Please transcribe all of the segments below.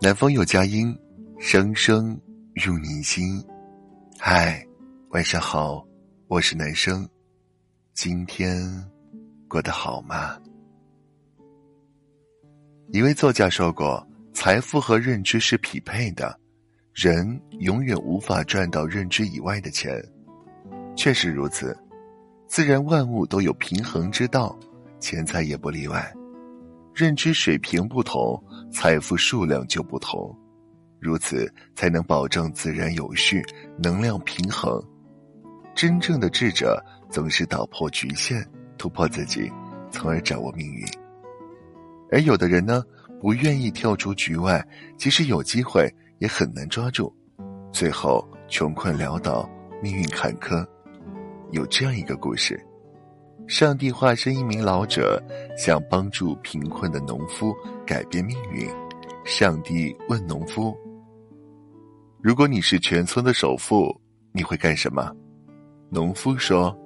南方有佳音，声声入你心。嗨，晚上好，我是男生。今天过得好吗？一位作家说过：“财富和认知是匹配的，人永远无法赚到认知以外的钱。”确实如此，自然万物都有平衡之道，钱财也不例外。认知水平不同，财富数量就不同，如此才能保证自然有序、能量平衡。真正的智者总是打破局限，突破自己，从而掌握命运。而有的人呢，不愿意跳出局外，即使有机会，也很难抓住，最后穷困潦倒，命运坎坷。有这样一个故事。上帝化身一名老者，想帮助贫困的农夫改变命运。上帝问农夫：“如果你是全村的首富，你会干什么？”农夫说：“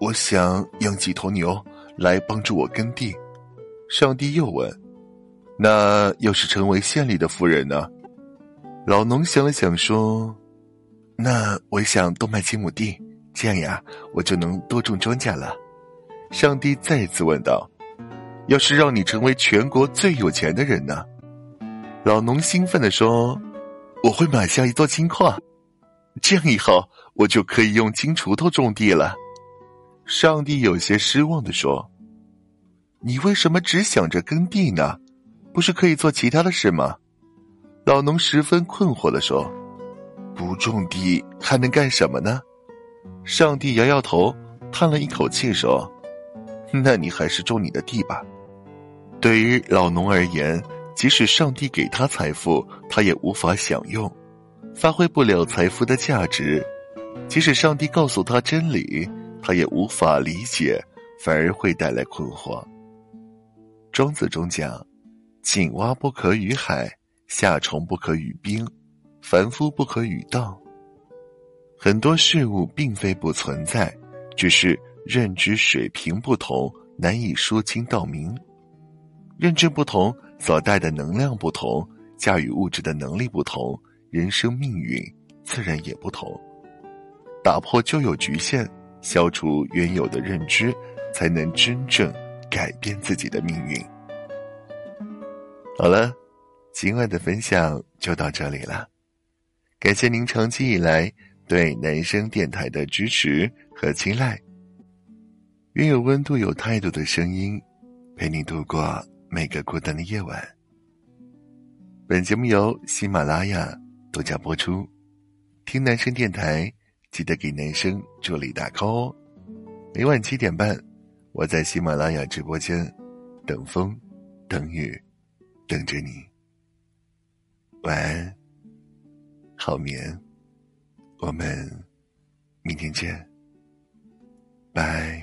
我想养几头牛来帮助我耕地。”上帝又问：“那要是成为县里的富人呢？”老农想了想说：“那我想多卖几亩地。”这样呀，我就能多种庄稼了。上帝再次问道：“要是让你成为全国最有钱的人呢？”老农兴奋地说：“我会买下一座金矿，这样以后我就可以用金锄头种地了。”上帝有些失望地说：“你为什么只想着耕地呢？不是可以做其他的事吗？”老农十分困惑地说：“不种地还能干什么呢？”上帝摇摇头，叹了一口气说：“那你还是种你的地吧。”对于老农而言，即使上帝给他财富，他也无法享用，发挥不了财富的价值；即使上帝告诉他真理，他也无法理解，反而会带来困惑。庄子中讲：“井蛙不可与海，夏虫不可与冰，凡夫不可与道。”很多事物并非不存在，只是认知水平不同，难以说清道明。认知不同，所带的能量不同，驾驭物质的能力不同，人生命运自然也不同。打破旧有局限，消除原有的认知，才能真正改变自己的命运。好了，今晚的分享就到这里了，感谢您长期以来。对男生电台的支持和青睐，愿有温度、有态度的声音，陪你度过每个孤单的夜晚。本节目由喜马拉雅独家播出，听男生电台记得给男生助力打 call 哦。每晚七点半，我在喜马拉雅直播间等风等雨，等着你。晚安，好眠。我们明天见，拜。